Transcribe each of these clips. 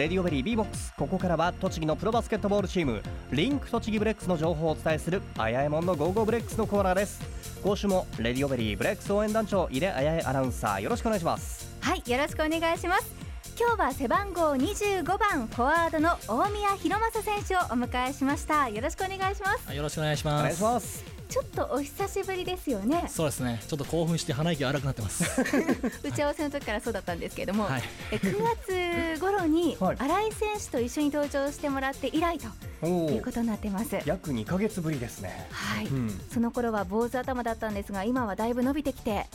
レディオベリー B BOX。ここからは栃木のプロバスケットボールチームリンク栃木ブレックスの情報をお伝えするあやえもんの Go Go BREX のコーナーです。今週もレディオベリーブレックス応援団長井出あやえアナウンサーよろしくお願いします。はいよろしくお願いします。今日は背番号25番フォワードの大宮宏正選手をお迎えしました。よろしくお願いします。よろしくお願いしお願いしますますちょっとお久しぶりですよね。そうですね。ちょっと興奮して鼻息荒くなってます。打ち合わせの時からそうだったんですけれども、はい。え9月頃に はい。新井選手と一緒に登場してもらって以来ということになってます。約2ヶ月ぶりですね。はい、うん。その頃は坊主頭だったんですが今はだいぶ伸びてきて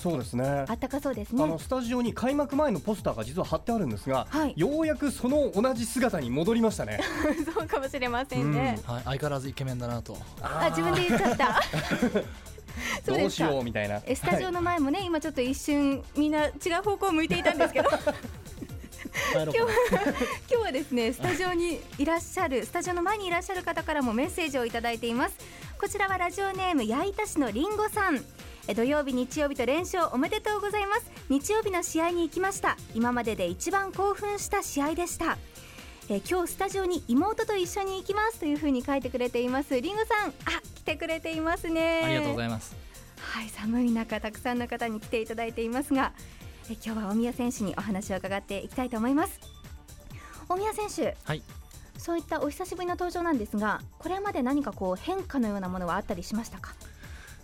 そうですね。あったかそうですあのねスタジオに開幕前のポスターが実は貼ってあるんですが、はい。ようやくその同じ姿に戻りましたね。そうかもしれませんね、はい相変わらずイケメンだなと。あ自分で言っちゃった。そうどうしようみたいな。えスタジオの前もね、今ちょっと一瞬みんな違う方向を向いていたんですけど。帰ろうかな。今日はですねスタジオにいらっしゃるスタジオの前にいらっしゃる方からもメッセージをいただいています。こちらはラジオネーム矢板市のりんごさん。え土曜日日曜日と連勝おめでとうございます。日曜日の試合に行きました。今までで一番興奮した試合でした。えー今日スタジオに妹と一緒に行きますというふうに書いてくれています。りんごさん。あ来てくれていますね。ありがとうございます。はい、寒い中たくさんの方に来ていただいていますがえ今日は大宮選手にお話を伺っていきたいと思います。大宮選手。はい。そういったお久しぶりの登場なんですがこれまで何かこう変化のようなものはあったりしましたか？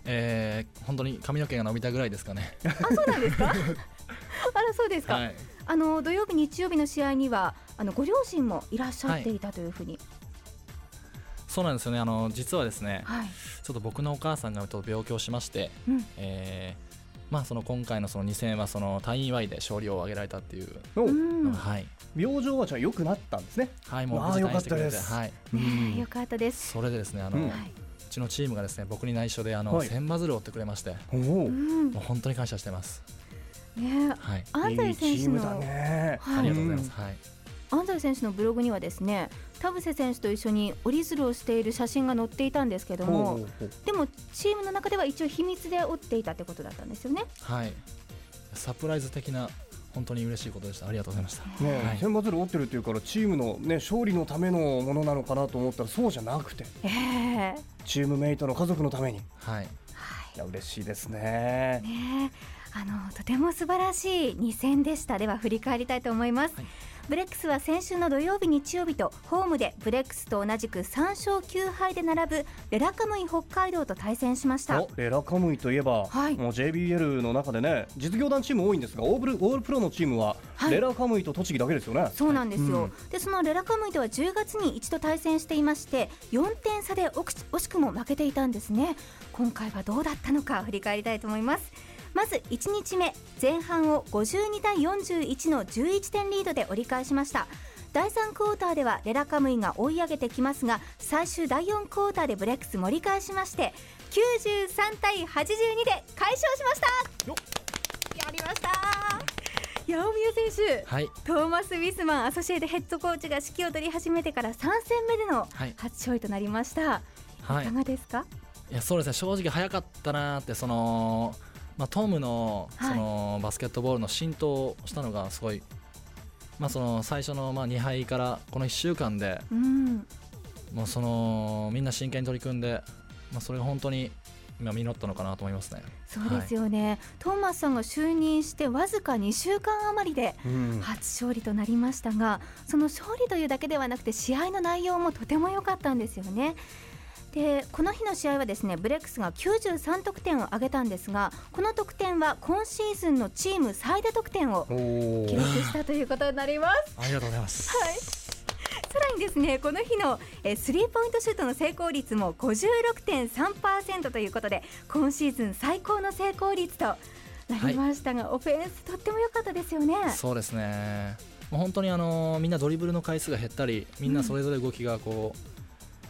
えー、本当に髪の毛が伸びたぐらいですかね。あそうなんですか？あらそうですか、はい。あの土曜日日曜日の試合にはあのご両親もいらっしゃっていたというふうに。そうなんですよね。あの実はですねはい、ちょっと僕のお母さんがちょっと病気をしまして、うん。えーまあその今回のその2戦はその退院祝いで勝利を挙げられたっていう。はい。病状はじゃあ良くなったんですね。はいもう無事退院してくれてよかったですはい。ねえよかったです、それでですねあの、ううん。はいちのチームがですね僕に内緒であの、はい。千羽鶴を追ってくれましてもう本当に感謝してます。ね。はい。安西選手のね。はい。ありがとうございます、はい。安西選手のブログにはですね田臥選手と一緒に折り鶴をしている写真が載っていたんですけどもでもチームの中では一応秘密で折っていたってことだったんですよね。はい。サプライズ的な本当に嬉しいことでした。ありがとうございました。ねはい。千羽鶴折ってるっていうからチームのね勝利のためのものなのかなと思ったらそうじゃなくて。ええ。チームメイトの家族のために。いはい。や嬉しいですね。ねえ。あのとても素晴らしい2戦でした。では振り返りたいと思います、はいブレックスは先週の土曜日日曜日とホームでブレックスと同じく3勝9敗で並ぶレラカムイ北海道と対戦しました。おレラカムイといえば、はい。もう JBL の中でね実業団チーム多いんですがオーブルオールプロのチームは、はい。レラカムイと栃木だけですよね。そうなんですよ、うん。でそのレラカムイとは10月に一度対戦していまして4点差で惜しくも負けていたんですね。今回はどうだったのか振り返りたいと思いますまず1日目前半を52対41の11点リードで折り返しました。第3クォーターではレラカムイが追い上げてきますが最終第4クォーターでブレックス盛り返しまして93対82で快勝しました。よやりました。八百宮選手はい。トーマス・ウィスマンアソシエイトヘッドコーチが指揮を取り始めてから3戦目でのはい。初勝利となりました、はい。い、かがですか？いやそうですね。正直早かったなーってその、まあ、トムのはい。その、バスケットボールの浸透したのがすごい、まあ、その最初のまあ2敗からこの1週間でうん。もうそのみんな真剣に取り組んで、まあ、それが本当に今実ったのかなと思いますね。そうですよね、トーマスさんが就任してわずか2週間余りでうん。初勝利となりましたがその勝利というだけではなくて試合の内容もとても良かったんですよね。でこの日の試合はですねブレックスが93得点を挙げたんですがこの得点は今シーズンのチーム最多得点を記録したということになります。ありがとうございます。はい。さらにですね、この日のえースリーポイントシュートの成功率も56.3%ということで、今シーズン最高の成功率となりましたが、オフェンスとっても良かったですよね。そうですね本当にあのみんなドリブルの回数が減ったりみんなそれぞれ動きがこう、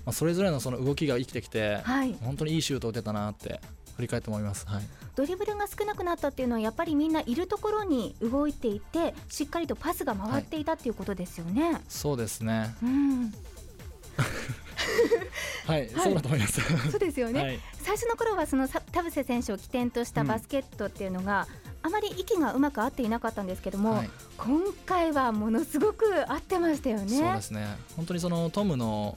まあ、それぞれのその動きが生きてきて、はい。本当にいいシュートを打てたなって振り返って思います。はい、ドリブルが少なくなったっていうのはやっぱりみんないるところに動いていて、しっかりとパスが回っていたっていうことですよね。そうですね。うん。はい、そうだと思います。そうですよね。はい、最初の頃はそのさ田臥選手を起点としたバスケットっていうのが、あまり息がうまく合っていなかったんですけども、はい今回はものすごく合ってましたよね。そうですね本当にそのトムの,、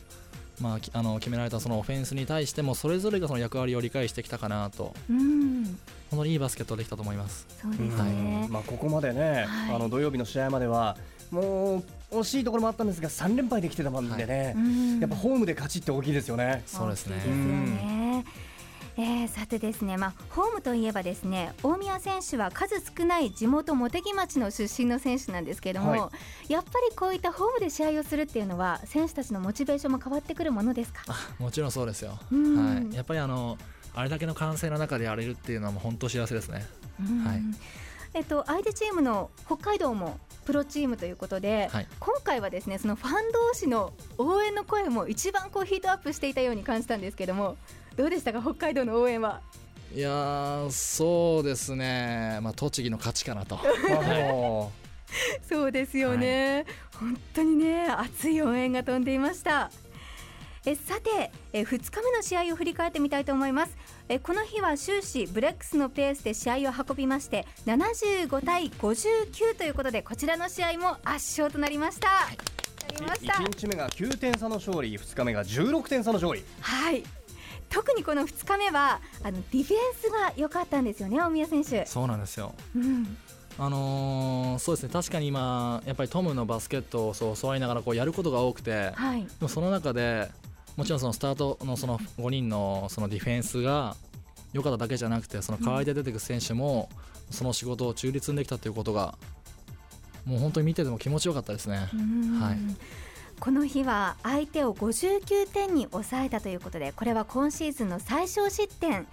まあき、あの決められたそのオフェンスに対してもそれぞれがその役割を理解してきたかなと。うん、本当にいいバスケットできたと思います。そうですうん。ね。まあ、ここまでね、はい。あの土曜日の試合まではもう惜しいところもあったんですが3連敗できてたもんでね、うん。やっぱホームで勝ちって大きいですよね。そうですね。大きいですよね。えーさてですね、まあ、ホームといえばですね大宮選手は数少ない地元茂木町の出身の選手なんですけれども、はやっぱりこういったホームで試合をするっていうのは選手たちのモチベーションも変わってくるものですか、もちろんそうですよ、うん。はい、やっぱりあのあれだけの歓声の中でやれるっていうのはもう本当幸せですね。うん。はい。えっと、相手チームの北海道もプロチームということで、はい。今回はですねそのファン同士の応援の声も一番こうヒートアップしていたように感じたんですけどもどうでしたか？北海道の応援は。いやーそうですね、まあ、栃木の勝ちかなと。もそうですよね、本当にね熱い応援が飛んでいました。えさてえ2日目の試合を振り返ってみたいと思います。えこの日は終始ブレックスのペースで試合を運びまして75対59ということでこちらの試合も圧勝となりました、なりました。1日目が9点差の勝利2日目が16点差の勝利。はい特にこの2日目はあのディフェンスが良かったんですよね大宮選手、そうなんですよ。うん、あのーそうですね。確かに今やっぱりトムのバスケットをそう教わりながらこうやることが多くてはい。でもその中でもちろんそのスタートのその5人のそのディフェンスが良かっただけじゃなくてその代わりで出てくる選手もその仕事を中立にできたということがもう本当に見てても気持ちよかったですね。うん。はいこの日は相手を59点に抑えたということでこれは今シーズンの最小失点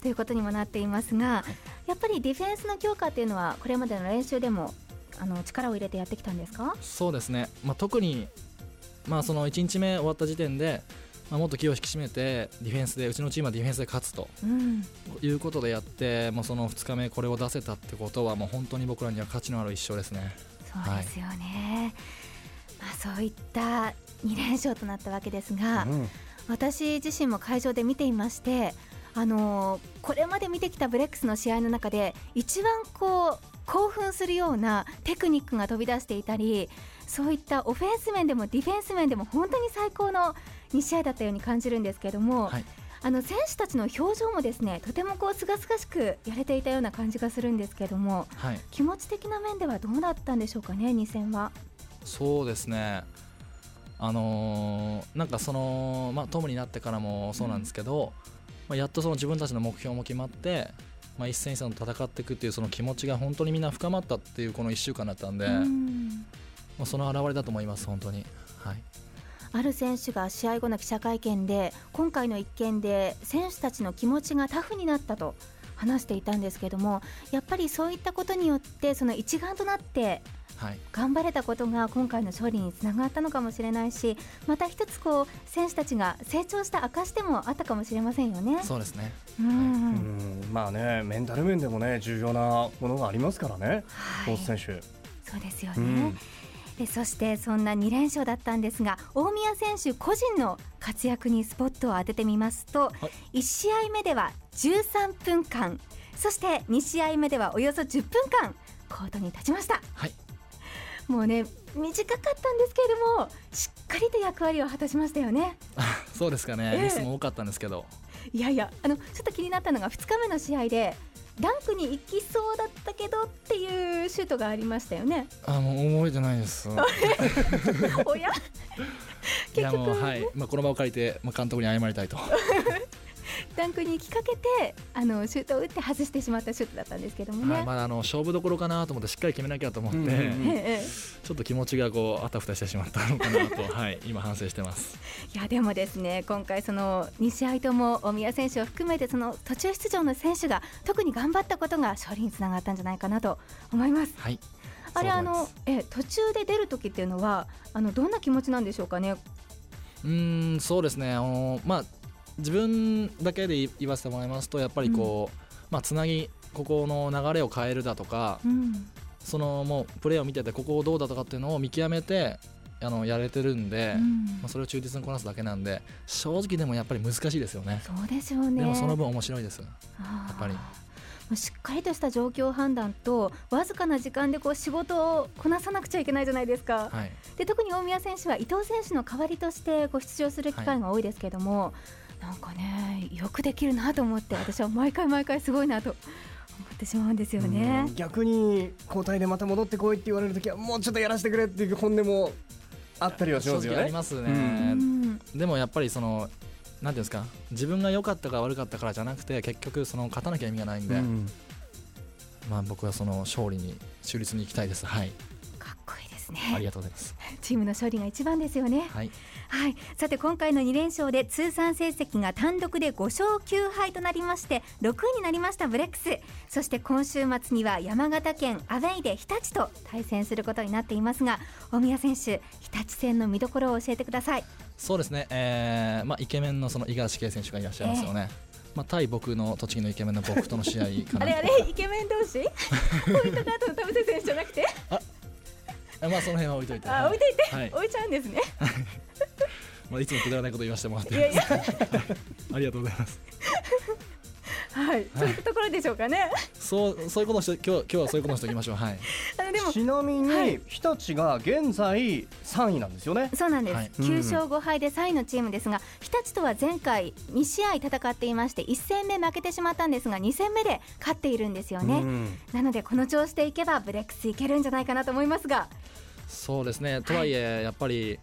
ということにもなっていますがやっぱりディフェンスの強化っていうのはこれまでの練習でもあの力を入れてやってきたんですか？そうですね、まあ、特に、まあ、その1日目終わった時点で、まあ、もっと気を引き締めてディフェンスでうちのチームはディフェンスで勝つとうん。いうことでやってもうその2日目これを出せたってことはもう本当に僕らには価値のある一勝ですね。そうですよね、まあ、そういった2連勝となったわけですが、うん。私自身も会場で見ていまして、あのーこれまで見てきたブレックスの試合の中で一番こう興奮するようなテクニックが飛び出していたりそういったオフェンス面でもディフェンス面でも本当に最高の2試合だったように感じるんですけれども、はい。あの選手たちの表情もですねとてもこう清々しくやれていたような感じがするんですけれどもはい、気持ち的な面ではどうだったんでしょうかね2戦は。そうですね。あのーなんかその、まあ、トムになってからもそうなんですけど、まあ、やっとその自分たちの目標も決まって、まあ、一戦一戦と戦っていくっていうその気持ちが本当にみんな深まったっていうこの1週間だったんで、うん。もうその表れだと思います本当に。はい。ある選手が試合後の記者会見で今回の一件で選手たちの気持ちがタフになったと話していたんですけどもやっぱりそういったことによってその一丸となってはい。頑張れたことが今回の勝利につながったのかもしれないしまた一つこう選手たちが成長した証でもあったかもしれませんよね。そうですね。うん。うん。まあねメンタル面でもね重要なものがありますからね、スポはいーツ選手。そうですよね、うん。えそしてそんな2連勝だったんですが大宮選手個人の活躍にスポットを当ててみますと、1試合目では13分間そして2試合目ではおよそ10分間コートに立ちました。はい。もうね短かったんですけれどもしっかりと役割を果たしましたよね。そうですかね、ええ。ミスも多かったんですけど。いやいやあのちょっと気になったのが2日目の試合でダンクに行きそうだったけどっていうシュートがありましたよね。あもう覚えてないです。おや？いや結局もうはい、まあ、この場を借りて、まあ、監督に謝りたいと ダンクに行きかけてあのシュートを打って外してしまったシュートだったんですけどもね、はい、まだあの勝負どころかなと思ってしっかり決めなきゃと思って、うんうんうんええちょっと気持ちがこうあたふたしてしまったのかなと、はい、今反省してます。いやでもですね今回その2試合とも大宮選手を含めてその途中出場の選手が特に頑張ったことが勝利につながったんじゃないかなと思います。はい、あれあのえ途中で出る時っていうのはあのどんな気持ちなんでしょうかね？うーんそうですねあのまあ自分だけで言言わせてもらいますとやっぱりこう、まあつなぎここの流れを変えるだとかうん。そのもうプレーを見ててここをどうだとかっていうのを見極めてあのやれてるんで、うん。まあ、それを忠実にこなすだけなんで正直でもやっぱり難しいですよね。そうでしょうね。でもその分面白いです。やっぱり。しっかりとした状況判断とわずかな時間でこう仕事をこなさなくちゃいけないじゃないですか、はい。で特に大宮選手は伊藤選手の代わりとしてご出場する機会が多いですけれども、なんかねよくできるなと思って私は毎回毎回すごいなと思ってしまうんですよね。うん逆に交代でまた戻ってこいって言われるときはもうちょっとやらせてくれっていう本音もあったりはしますよ正直ありね。ますね、うん。でもやっぱりそのなんていうんですか自分が良かったか悪かったからじゃなくて結局その勝たなきゃ意味がないんで、うん。まあ僕はその勝利に中立に行きたいです。はいかっこいいですありね。がとうございます。チームの勝利が一番ですよね。はい。はい、さて今回の2連勝で通算成績が単独で5勝9敗となりまして6位になりましたブレックス。そして今週末には山形県アウェイで日立と対戦することになっていますが大宮選手日立戦の見どころを教えてください。そうですね、えーまあ、イケメンのその五十嵐圭選手がいらっしゃいますよね、まあ、対僕の栃木のイケメンの僕との試合かなあれあれイケメン同士？ポイントガードの田臥選手じゃなくて？えまあその辺は置いといて。あ置いといて、はい。置いちゃうんですね。まあ、いつもくだらないこと言わせてもらっていやいや。ありがとうございますはい。そういったところでしょうかね。そうそういうことをして今日今日はそういうことをしておきましょう。はい。あのでもちなみに、はい。日立が現在3位なんですよね。そうなんです、はい。9勝5敗で3位のチームですが日立とは前回2試合戦っていまして1戦目負けてしまったんですが2戦目で勝っているんですよね、うん。なのでこの調子でいけばブレックスいけるんじゃないかなと思いますが。そうですね。とはいえやっぱり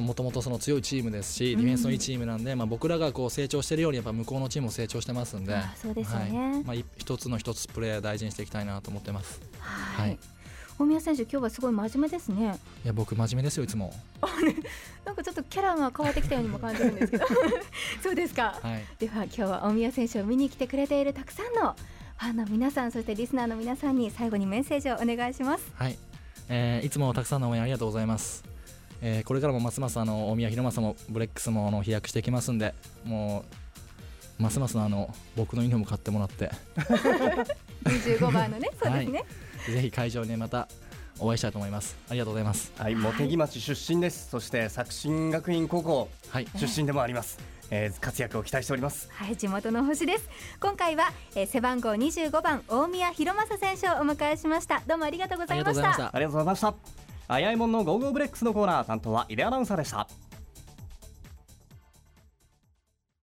もともとその強いチームですし、ディフェンスのいいチームなんで、まあ、僕らがこう成長しているようにやっぱ向こうのチームも成長してますんであそうですよね。はい。まあ、い一つの一つプレー大事にしていきたいなと思ってます。はい、はい。大宮選手今日はすごい真面目ですね。いや僕真面目ですよいつも。なんかちょっとキャラが変わってきたようにも感じるんですけど。そうですか、はい。では今日は大宮選手を見に来てくれているたくさんのファンの皆さんそしてリスナーの皆さんに最後にメッセージをお願いします。はい、えーいつもたくさんの応援ありがとうございます、えーこれからもますますあの大宮弘正もブレックスもあの飛躍していきますんでもうますますあの僕のユニフォーム買ってもらって25番のね そうですね、ぜひ会場でまたお会いしたいと思いますありがとうございますはい、茂木町出身です。そして作新学院高校はい出身でもあります。えー活躍を期待しております。はい、地元の星です。今回は、えー背番号25番大宮宏正選手をお迎えしました。どうもありがとうございました。ありがとうございましたありがとうございました。あやえもんの Go Go BREX のコーナー担当は井出アナウンサーでした。